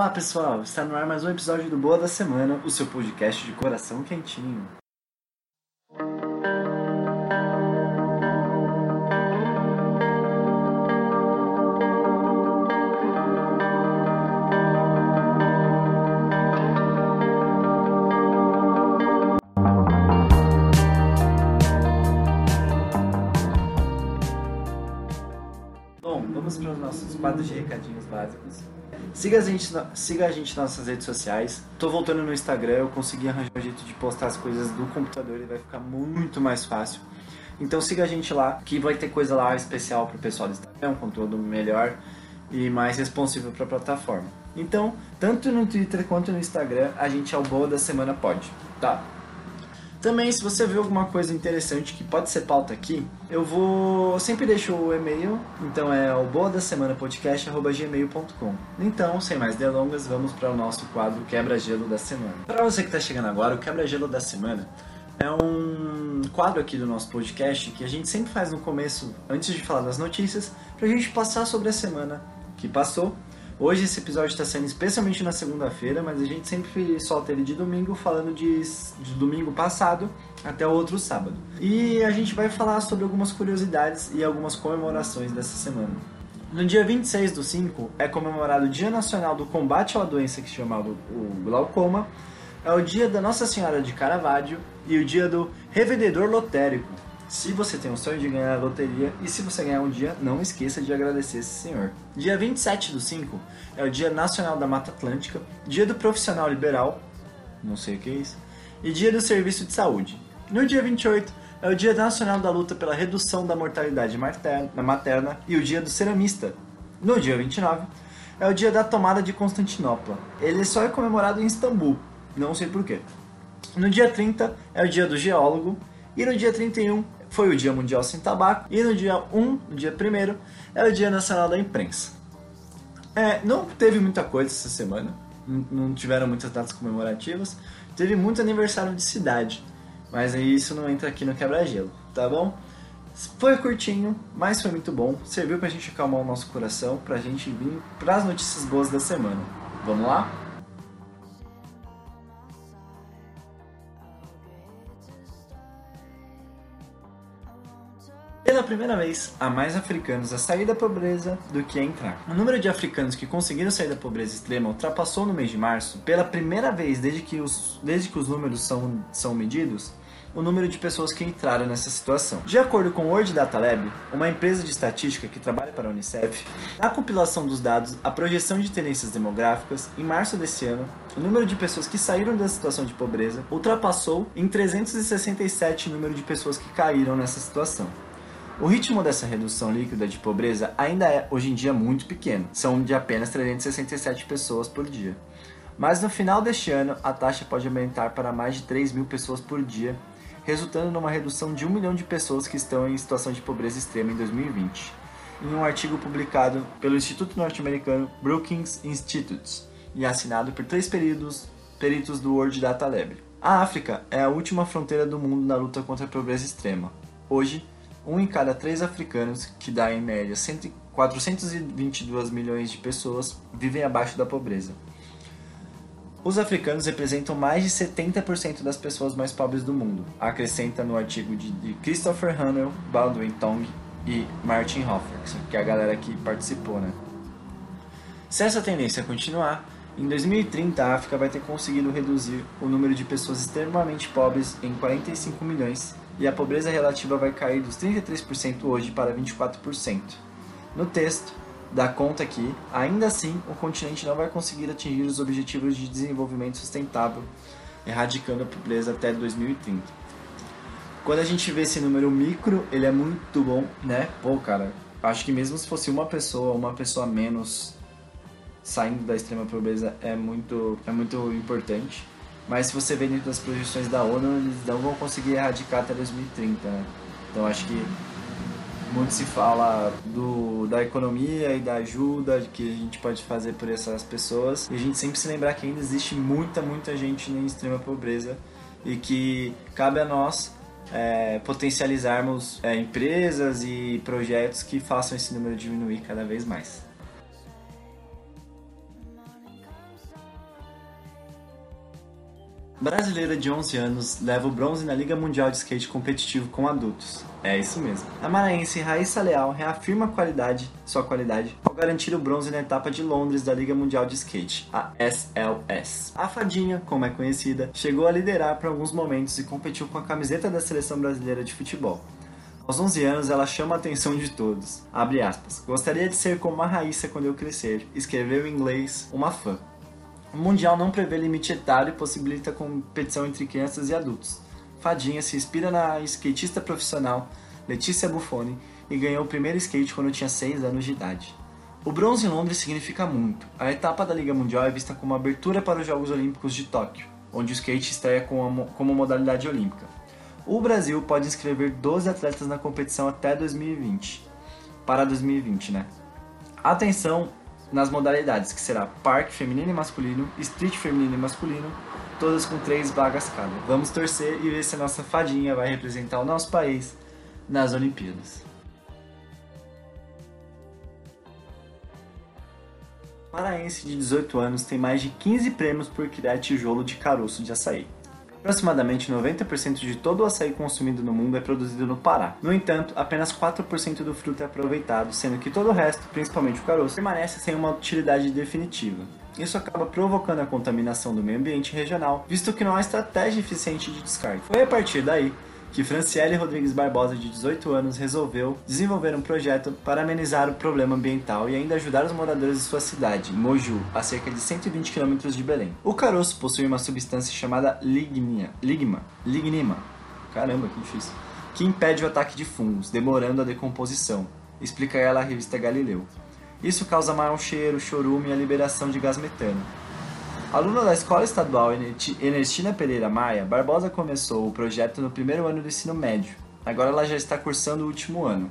Olá pessoal, está no ar mais um episódio do Boa da Semana, o seu podcast de coração quentinho. Bom, vamos para os nossos quadros de recadinhos básicos. Siga a gente, siga a gente nas nossas redes sociais. Tô voltando no Instagram, eu consegui arranjar um jeito de postar as coisas do computador e vai ficar muito mais fácil. Então siga a gente lá, que vai ter coisa lá especial pro pessoal do Instagram, um conteúdo melhor e mais responsível para a plataforma. Então, tanto no Twitter quanto no Instagram, a gente é o Boa da Semana Pode, tá? Também, se você vê alguma coisa interessante que pode ser pauta aqui, eu vou. Eu sempre deixo o e-mail, então é o boa da semana podcast@gmail.com. Então, sem mais delongas, vamos para o nosso quadro Quebra-Gelo da Semana. Para você que está chegando agora, o Quebra-Gelo da Semana é um quadro aqui do nosso podcast que a gente sempre faz no começo, antes de falar das notícias, para a gente passar sobre a semana que passou. Hoje esse episódio está saindo especialmente na segunda-feira, mas a gente sempre solta ele de domingo, falando de, de domingo passado até o outro sábado. E a gente vai falar sobre algumas curiosidades e algumas comemorações dessa semana. No dia 26 do 5 é comemorado o Dia Nacional do Combate à doença que se chamava o glaucoma, é o dia da Nossa Senhora de Caravaggio e o dia do revendedor lotérico. Se você tem o sonho de ganhar a loteria e se você ganhar um dia, não esqueça de agradecer esse senhor. Dia 27 do 5 é o Dia Nacional da Mata Atlântica, Dia do Profissional Liberal, não sei o que é isso, e Dia do Serviço de Saúde. No dia 28 é o Dia Nacional da Luta pela Redução da Mortalidade materna, materna e o Dia do Ceramista. No dia 29 é o Dia da Tomada de Constantinopla. Ele só é comemorado em Istambul, não sei porquê. No dia 30 é o Dia do Geólogo e no dia 31 foi o Dia Mundial Sem Tabaco e no dia 1, no dia 1 é o Dia Nacional da Imprensa. É, não teve muita coisa essa semana, não, tiveram muitas datas comemorativas, teve muito aniversário de cidade, mas isso não entra aqui no quebra-gelo, tá bom? Foi curtinho, mas foi muito bom, serviu pra gente acalmar o nosso coração, pra gente vir pras notícias boas da semana. Vamos lá? Pela primeira vez, há mais africanos a sair da pobreza do que a entrar. O número de africanos que conseguiram sair da pobreza extrema ultrapassou no mês de março, pela primeira vez desde que os, desde que os números são, são medidos, o número de pessoas que entraram nessa situação. De acordo com o World Data Lab, uma empresa de estatística que trabalha para a Unicef, na compilação dos dados, a projeção de tendências demográficas, em março desse ano, o número de pessoas que saíram da situação de pobreza ultrapassou em 367 o número de pessoas que caíram nessa situação. O ritmo dessa redução líquida de pobreza ainda é, hoje em dia, muito pequeno. São de apenas 367 pessoas por dia. Mas no final deste ano, a taxa pode aumentar para mais de 3 mil pessoas por dia, resultando numa redução de 1 milhão de pessoas que estão em situação de pobreza extrema em 2020, em um artigo publicado pelo Instituto Norte-Americano Brookings Institute e assinado por três peritos, peritos do World Data Lab. A África é a última fronteira do mundo na luta contra a pobreza extrema. Hoje, um em cada três africanos, que dá em média 100 422 milhões de pessoas, vivem abaixo da pobreza. Os africanos representam mais de 70% das pessoas mais pobres do mundo, acrescenta no artigo de, de Christopher Hanel, Baldwin Tong e Martin Hoffer, que é a galera que participou, né? Se essa tendência continuar, em 2030 a África vai ter conseguido reduzir o número de pessoas extremamente pobres em 45 milhões e a pobreza relativa vai cair dos 33% hoje para 24%. No texto, dá conta que, ainda assim, o continente não vai conseguir atingir os objetivos de desenvolvimento sustentável, erradicando a pobreza até 2030. Quando a gente vê esse número micro, ele é muito bom, né? Pô, cara, acho que mesmo se fosse uma pessoa, uma pessoa menos saindo da extrema pobreza é muito, é muito importante. Mas se você vê dentro das projeções da ONU, eles não vão conseguir erradicar até 2030, né? Então acho que muito se fala do, da economia e da ajuda que a gente pode fazer por essas pessoas. E a gente sempre se lembrar que ainda existe muita, muita gente em extrema pobreza e que cabe a nós é, potencializarmos é, empresas e projetos que façam esse número diminuir cada vez mais. Brasileira de 11 anos leva o bronze na Liga Mundial de Skate competitivo com adultos. É isso mesmo. A maranhense Raíssa Leal reafirma a qualidade, sua qualidade, ao garantir o bronze na etapa de Londres da Liga Mundial de Skate, a SLS. A Fadinha, como é conhecida, chegou a liderar por alguns momentos e competiu com a camiseta da seleção brasileira de futebol. Aos 11 anos, ela chama a atenção de todos. Gostaria de ser como a Raíssa quando eu crescer. Escreveu em inglês uma fã. O Mundial não prevê limite etário e possibilita competição entre crianças e adultos. Fadinha se inspira na skatista profissional Letícia Buffoni e ganhou o primeiro skate quando tinha 6 anos de idade. O bronze em Londres significa muito. A etapa da Liga Mundial é vista como abertura para os Jogos Olímpicos de Tóquio, onde o skate estreia como modalidade olímpica. O Brasil pode inscrever 12 atletas na competição até 2020. Para 2020, né? Atenção nas modalidades, que será parque feminino e masculino, street feminino e masculino, todas com três vagas cada. Vamos torcer e ver se a nossa fadinha vai representar o nosso país nas Olimpíadas. Paraense de 18 anos tem mais de 15 prêmios por criar tijolo de caroço de açaí. Aproximadamente 90% de todo o açaí consumido no mundo é produzido no Pará. No entanto, apenas 4% do fruto é aproveitado, sendo que todo o resto, principalmente o caroço, permanece sem uma utilidade definitiva. Isso acaba provocando a contaminação do meio ambiente regional, visto que não há estratégia eficiente de descarte. Foi a partir daí que Franciele Rodrigues Barbosa, de 18 anos, resolveu desenvolver um projeto para amenizar o problema ambiental e ainda ajudar os moradores de sua cidade, Moju, a cerca de 120 km de Belém. O caroço possui uma substância chamada lignia, ligma, lignima, caramba, que difícil, que impede o ataque de fungos, demorando a decomposição, explica ela à revista Galileu. Isso causa mau cheiro, chorume e a liberação de gás metano. Aluna da Escola Estadual Ernestina Pereira Maia, Barbosa começou o projeto no primeiro ano do ensino médio. Agora ela já está cursando o último ano.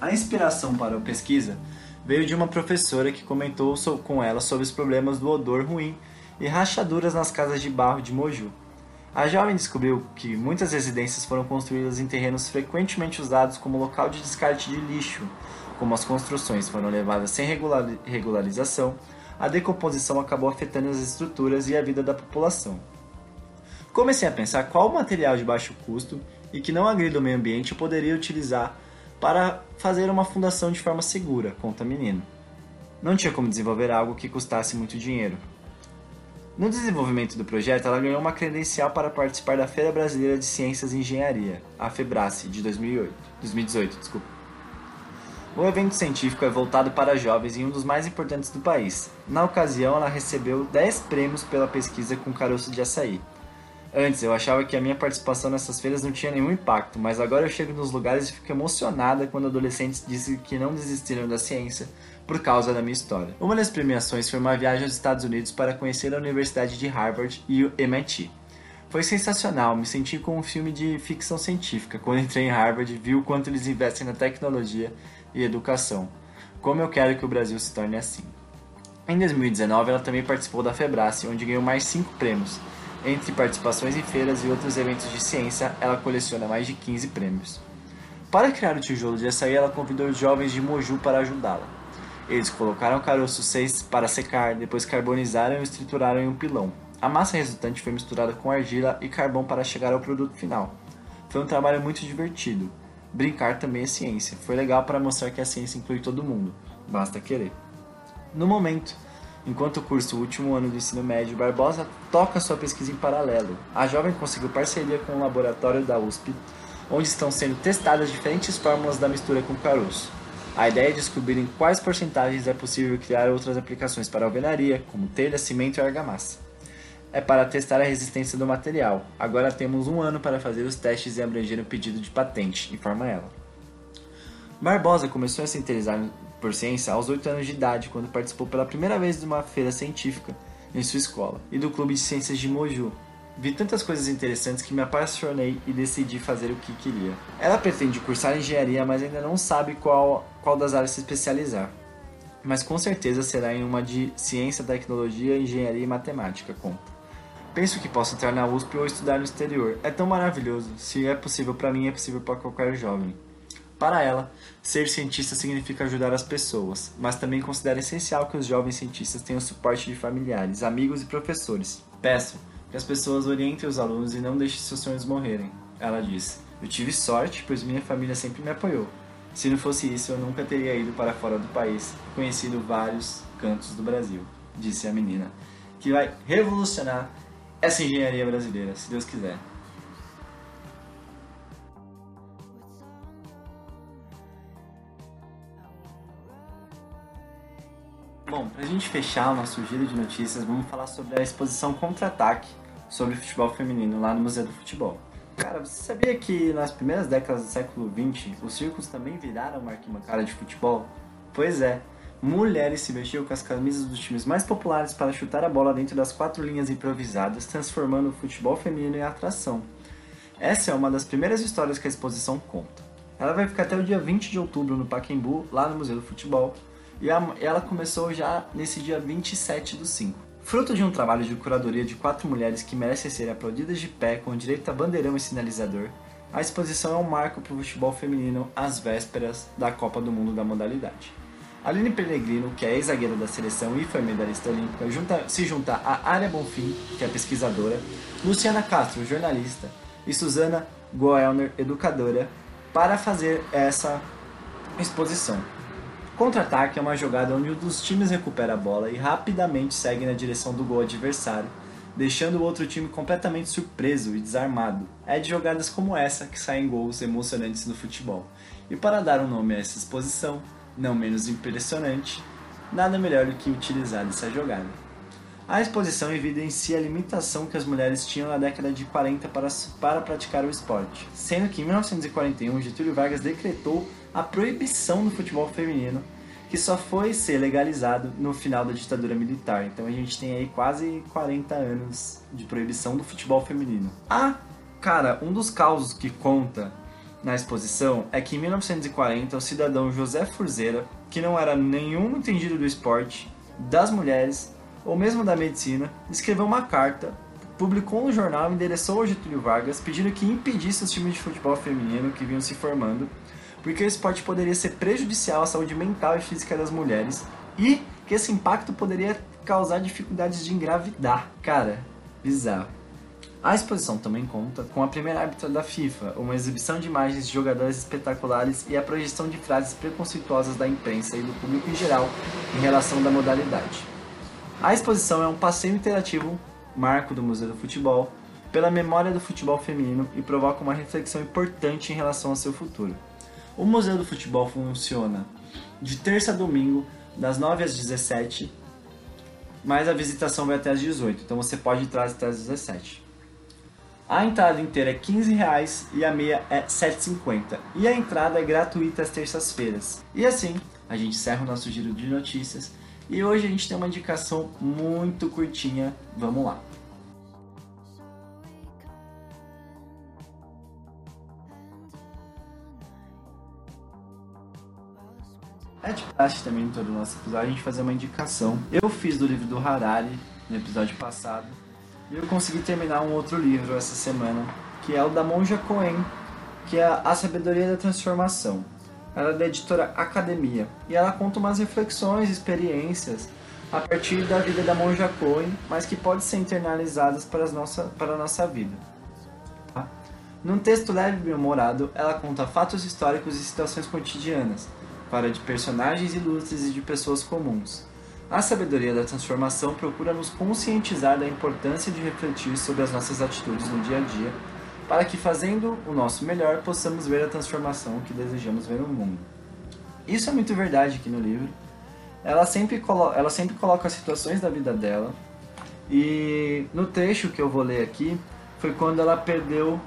A inspiração para a pesquisa veio de uma professora que comentou com ela sobre os problemas do odor ruim e rachaduras nas casas de barro de Moju. A jovem descobriu que muitas residências foram construídas em terrenos frequentemente usados como local de descarte de lixo, como as construções foram levadas sem regularização a decomposição acabou afetando as estruturas e a vida da população. Comecei a pensar qual material de baixo custo e que não agrida o meio ambiente eu poderia utilizar para fazer uma fundação de forma segura, conta menino. Não tinha como desenvolver algo que custasse muito dinheiro. No desenvolvimento do projeto, ela ganhou uma credencial para participar da Feira Brasileira de Ciências e Engenharia, a FEBRACE, de 2008, 2018. Desculpa. O evento científico é voltado para jovens e um dos mais importantes do país. Na ocasião, ela recebeu 10 prêmios pela pesquisa com caroço de açaí. Antes, eu achava que a minha participação nessas feiras não tinha nenhum impacto, mas agora eu chego nos lugares e fico emocionada quando adolescentes dizem que não desistiram da ciência por causa da minha história. Uma das premiações foi uma viagem aos Estados Unidos para conhecer a Universidade de Harvard e o MIT. Foi sensacional, me senti como um filme de ficção científica quando entrei em Harvard vi o quanto eles investem na tecnologia e educação. Como eu quero que o Brasil se torne assim. Em 2019, ela também participou da Febrace, onde ganhou mais cinco prêmios. Entre participações em feiras e outros eventos de ciência, ela coleciona mais de 15 prêmios. Para criar o tijolo de açaí, ela convidou os jovens de Moju para ajudá-la. Eles colocaram caroço 6 para secar, depois carbonizaram e estruturaram em um pilão. A massa resultante foi misturada com argila e carvão para chegar ao produto final. Foi um trabalho muito divertido. Brincar também é ciência. Foi legal para mostrar que a ciência inclui todo mundo. Basta querer. No momento, enquanto cursa o último ano do ensino médio, Barbosa toca sua pesquisa em paralelo. A jovem conseguiu parceria com o laboratório da USP, onde estão sendo testadas diferentes fórmulas da mistura com caroço. A ideia é descobrir em quais porcentagens é possível criar outras aplicações para alvenaria, como telha, cimento e argamassa é para testar a resistência do material. Agora temos um ano para fazer os testes e abranger o pedido de patente, informa ela. Barbosa começou a se interessar por ciência aos 8 anos de idade, quando participou pela primeira vez de uma feira científica em sua escola e do Clube de Ciências de Moju. Vi tantas coisas interessantes que me apaixonei e decidi fazer o que queria. Ela pretende cursar engenharia, mas ainda não sabe qual, qual das áreas se especializar. Mas com certeza será em uma de ciência, tecnologia, engenharia e matemática, conta. Penso que posso entrar na USP ou estudar no exterior. É tão maravilhoso. Se é possível para mim, é possível para qualquer jovem. Para ela, ser cientista significa ajudar as pessoas, mas também considera essencial que os jovens cientistas tenham suporte de familiares, amigos e professores. Peço que as pessoas orientem os alunos e não deixem seus sonhos morrerem. Ela disse: Eu tive sorte, pois minha família sempre me apoiou. Se não fosse isso, eu nunca teria ido para fora do país e conhecido vários cantos do Brasil, disse a menina, que vai revolucionar essa engenharia brasileira, se Deus quiser. Bom, para a gente fechar o nosso giro de notícias, vamos falar sobre a exposição Contra-Ataque sobre futebol feminino lá no Museu do Futebol. Cara, você sabia que nas primeiras décadas do século XX os circos também viraram uma arquibancada de futebol? Pois é, mulheres se vestiam com as camisas dos times mais populares para chutar a bola dentro das quatro linhas improvisadas, transformando o futebol feminino em atração. Essa é uma das primeiras histórias que a exposição conta. Ela vai ficar até o dia 20 de outubro no Pacaembu, lá no Museu do Futebol, e ela começou já nesse dia 27 do 5. Fruto de um trabalho de curadoria de quatro mulheres que merecem ser aplaudidas de pé com direito a bandeirão e sinalizador, a exposição é um marco para o futebol feminino às vésperas da Copa do Mundo da modalidade. Aline Pellegrino, que é ex-zagueira da seleção e foi medalhista olímpica, junta, se junta a Área Bonfim, que é pesquisadora, Luciana Castro, jornalista, e Suzana Goelner, educadora, para fazer essa exposição. Contra-ataque é uma jogada onde um dos times recupera a bola e rapidamente segue na direção do gol adversário, deixando o outro time completamente surpreso e desarmado. É de jogadas como essa que saem gols emocionantes no futebol. E para dar um nome a essa exposição, não menos impressionante, nada melhor do que utilizar essa jogada. A exposição evidencia a limitação que as mulheres tinham na década de 40 para, para praticar o esporte, sendo que em 1941 Getúlio Vargas decretou a proibição do futebol feminino, que só foi ser legalizado no final da ditadura militar. Então a gente tem aí quase 40 anos de proibição do futebol feminino. Ah, cara, um dos causos que conta na exposição é que em 1940 o cidadão José Furzeira, que não era nenhum entendido do esporte, das mulheres ou mesmo da medicina, escreveu uma carta, publicou no jornal e endereçou ao Getúlio Vargas pedindo que impedisse os times de futebol feminino que vinham se formando porque o esporte poderia ser prejudicial à saúde mental e física das mulheres e que esse impacto poderia causar dificuldades de engravidar. Cara, bizarro. A exposição também conta com a primeira árbitra da FIFA, uma exibição de imagens de jogadores espetaculares e a projeção de frases preconceituosas da imprensa e do público em geral em relação da modalidade. A exposição é um passeio interativo, marco do Museu do Futebol, pela memória do futebol feminino e provoca uma reflexão importante em relação ao seu futuro. O Museu do Futebol funciona de terça a domingo, das 9 às 17, mas a visitação vai até às 18, então você pode entrar até às 17. A entrada inteira é 15 reais e a meia é 7,50. E a entrada é gratuita às terças-feiras. E assim, a gente encerra o nosso giro de notícias. E hoje a gente tem uma indicação muito curtinha. Vamos lá. É de praxe também em todo o nosso episódio a gente fazer uma indicação. Eu fiz do livro do Harari no episódio passado e eu consegui terminar um outro livro essa semana, que é o da Monja Cohen, que é A Sabedoria da Transformação. Ela é da editora Academia e ela conta umas reflexões, experiências a partir da vida da Monja Cohen, mas que podem ser internalizadas para, as nossa, para a nossa vida. Tá? Num texto leve e bem-humorado, ela conta fatos históricos e situações cotidianas, para de personagens ilustres e de pessoas comuns. A sabedoria da transformação procura nos conscientizar da importância de refletir sobre as nossas atitudes no dia a dia, para que, fazendo o nosso melhor, possamos ver a transformação que desejamos ver no mundo. Isso é muito verdade aqui no livro. Ela sempre, ela sempre coloca as situações da vida dela, e no trecho que eu vou ler aqui, foi quando ela perdeu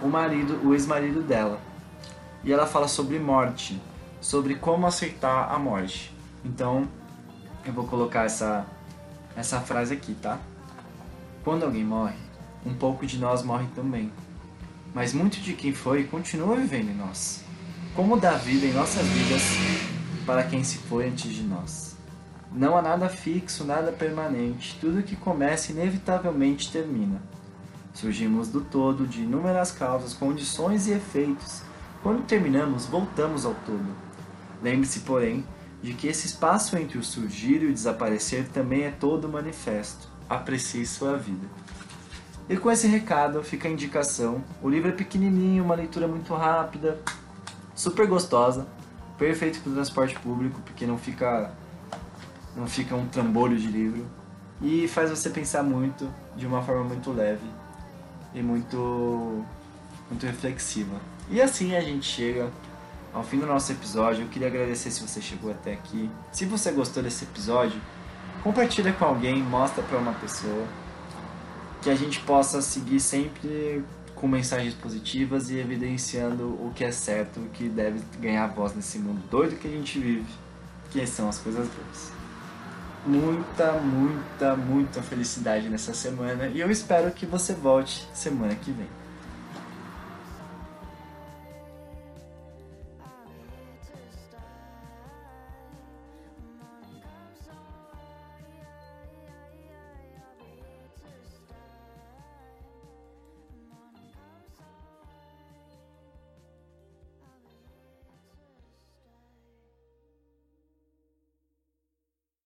o marido, o ex-marido dela. E ela fala sobre morte, sobre como aceitar a morte. Então, eu vou colocar essa, essa frase aqui, tá? Quando alguém morre, um pouco de nós morre também. Mas muito de quem foi continua vivendo em nós. Como dar vida em nossas vidas para quem se foi antes de nós. Não há nada fixo, nada permanente. Tudo que começa inevitavelmente termina. Surgimos do todo de inúmeras causas, condições e efeitos. Quando terminamos, voltamos ao todo. Lembre-se, porém, de que esse espaço entre o surgir e o desaparecer também é todo manifesto. Aprecie sua vida. E com esse recado fica a indicação. O livro é pequenininho, uma leitura muito rápida, super gostosa, perfeito para o transporte público, porque não fica não fica um trambolho de livro e faz você pensar muito de uma forma muito leve e muito muito reflexiva. E assim a gente chega ao fim do nosso episódio. Eu queria agradecer se você chegou até aqui. Se você gostou desse episódio, compartilha com alguém, mostra para uma pessoa que a gente possa seguir sempre com mensagens positivas e evidenciando o que é certo, o que deve ganhar voz nesse mundo doido que a gente vive, que são as coisas boas. Muita, muita, muita felicidade nessa semana e eu espero que você volte semana que vem.